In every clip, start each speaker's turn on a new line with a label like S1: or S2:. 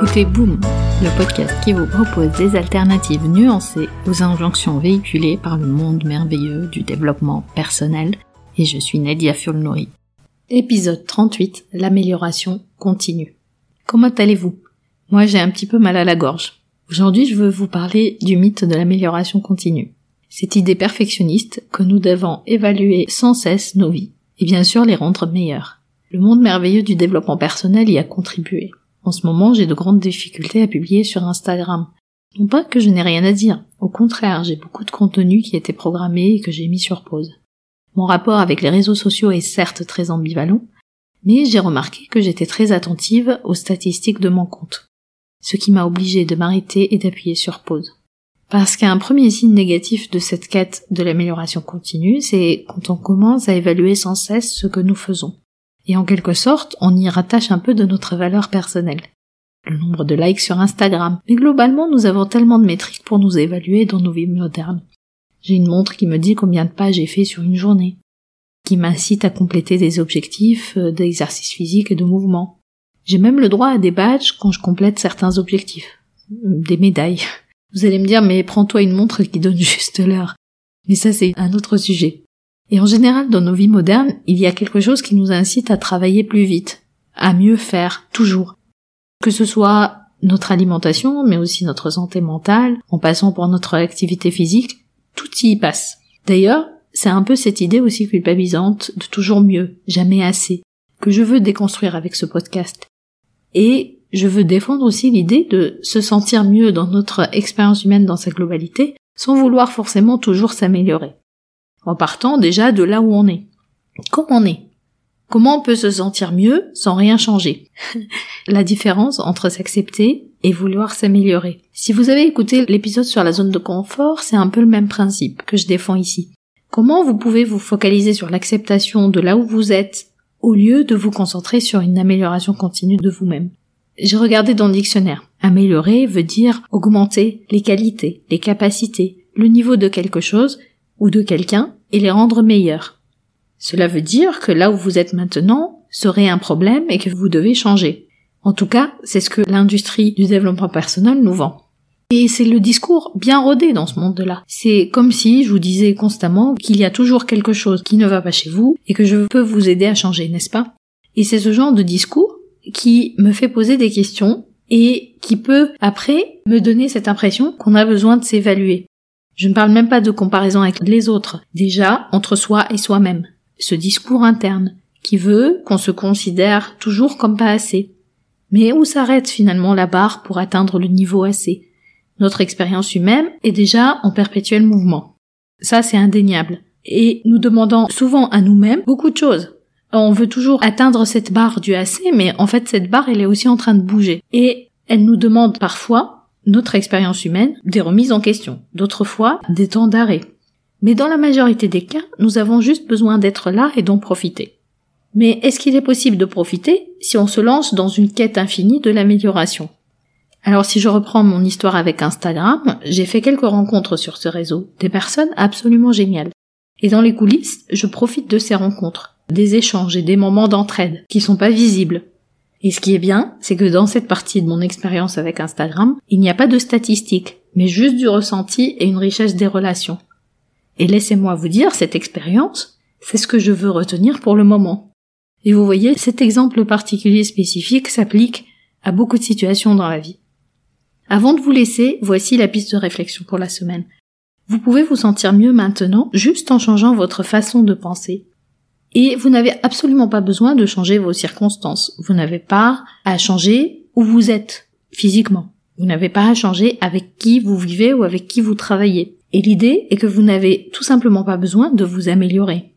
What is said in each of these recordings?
S1: écoutez Boom, le podcast qui vous propose des alternatives nuancées aux injonctions véhiculées par le monde merveilleux du développement personnel. Et je suis Nadia Fulnori. Épisode 38, l'amélioration continue. Comment allez-vous? Moi j'ai un petit peu mal à la gorge. Aujourd'hui je veux vous parler du mythe de l'amélioration continue. Cette idée perfectionniste que nous devons évaluer sans cesse nos vies et bien sûr les rendre meilleures. Le monde merveilleux du développement personnel y a contribué. En ce moment, j'ai de grandes difficultés à publier sur Instagram. Non pas que je n'ai rien à dire, au contraire, j'ai beaucoup de contenu qui été programmé et que j'ai mis sur pause. Mon rapport avec les réseaux sociaux est certes très ambivalent, mais j'ai remarqué que j'étais très attentive aux statistiques de mon compte, ce qui m'a obligé de m'arrêter et d'appuyer sur pause. Parce qu'un premier signe négatif de cette quête de l'amélioration continue, c'est quand on commence à évaluer sans cesse ce que nous faisons et en quelque sorte, on y rattache un peu de notre valeur personnelle. Le nombre de likes sur Instagram. Mais globalement, nous avons tellement de métriques pour nous évaluer dans nos vies modernes. J'ai une montre qui me dit combien de pas j'ai fait sur une journée, qui m'incite à compléter des objectifs euh, d'exercice physique et de mouvement. J'ai même le droit à des badges quand je complète certains objectifs. Euh, des médailles. Vous allez me dire, mais prends-toi une montre qui donne juste l'heure. Mais ça, c'est un autre sujet. Et en général, dans nos vies modernes, il y a quelque chose qui nous incite à travailler plus vite, à mieux faire, toujours. Que ce soit notre alimentation, mais aussi notre santé mentale, en passant par notre activité physique, tout y passe. D'ailleurs, c'est un peu cette idée aussi culpabilisante de toujours mieux, jamais assez, que je veux déconstruire avec ce podcast. Et je veux défendre aussi l'idée de se sentir mieux dans notre expérience humaine dans sa globalité, sans vouloir forcément toujours s'améliorer en partant déjà de là où on est. Comme on est. Comment on peut se sentir mieux sans rien changer? La différence entre s'accepter et vouloir s'améliorer. Si vous avez écouté l'épisode sur la zone de confort, c'est un peu le même principe que je défends ici. Comment vous pouvez vous focaliser sur l'acceptation de là où vous êtes au lieu de vous concentrer sur une amélioration continue de vous-même? J'ai regardé dans le dictionnaire. Améliorer veut dire augmenter les qualités, les capacités, le niveau de quelque chose ou de quelqu'un et les rendre meilleurs. Cela veut dire que là où vous êtes maintenant serait un problème et que vous devez changer. En tout cas, c'est ce que l'industrie du développement personnel nous vend. Et c'est le discours bien rodé dans ce monde-là. C'est comme si je vous disais constamment qu'il y a toujours quelque chose qui ne va pas chez vous et que je peux vous aider à changer, n'est-ce pas? Et c'est ce genre de discours qui me fait poser des questions et qui peut après me donner cette impression qu'on a besoin de s'évaluer. Je ne parle même pas de comparaison avec les autres, déjà entre soi et soi-même. Ce discours interne, qui veut qu'on se considère toujours comme pas assez. Mais où s'arrête finalement la barre pour atteindre le niveau assez? Notre expérience humaine est déjà en perpétuel mouvement. Ça, c'est indéniable. Et nous demandons souvent à nous-mêmes beaucoup de choses. On veut toujours atteindre cette barre du assez, mais en fait, cette barre, elle est aussi en train de bouger. Et elle nous demande parfois notre expérience humaine, des remises en question, d'autres fois des temps d'arrêt. Mais dans la majorité des cas, nous avons juste besoin d'être là et d'en profiter. Mais est-ce qu'il est possible de profiter si on se lance dans une quête infinie de l'amélioration? Alors si je reprends mon histoire avec Instagram, j'ai fait quelques rencontres sur ce réseau, des personnes absolument géniales. Et dans les coulisses, je profite de ces rencontres, des échanges et des moments d'entraide qui sont pas visibles, et ce qui est bien, c'est que dans cette partie de mon expérience avec Instagram, il n'y a pas de statistiques, mais juste du ressenti et une richesse des relations. Et laissez-moi vous dire, cette expérience, c'est ce que je veux retenir pour le moment. Et vous voyez, cet exemple particulier spécifique s'applique à beaucoup de situations dans la vie. Avant de vous laisser, voici la piste de réflexion pour la semaine. Vous pouvez vous sentir mieux maintenant juste en changeant votre façon de penser, et vous n'avez absolument pas besoin de changer vos circonstances. Vous n'avez pas à changer où vous êtes physiquement. Vous n'avez pas à changer avec qui vous vivez ou avec qui vous travaillez. Et l'idée est que vous n'avez tout simplement pas besoin de vous améliorer.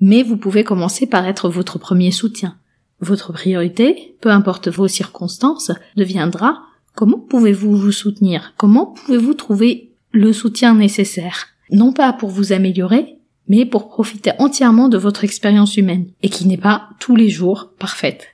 S1: Mais vous pouvez commencer par être votre premier soutien. Votre priorité, peu importe vos circonstances, deviendra comment pouvez-vous vous soutenir? Comment pouvez-vous trouver le soutien nécessaire? Non pas pour vous améliorer, mais pour profiter entièrement de votre expérience humaine, et qui n'est pas tous les jours parfaite.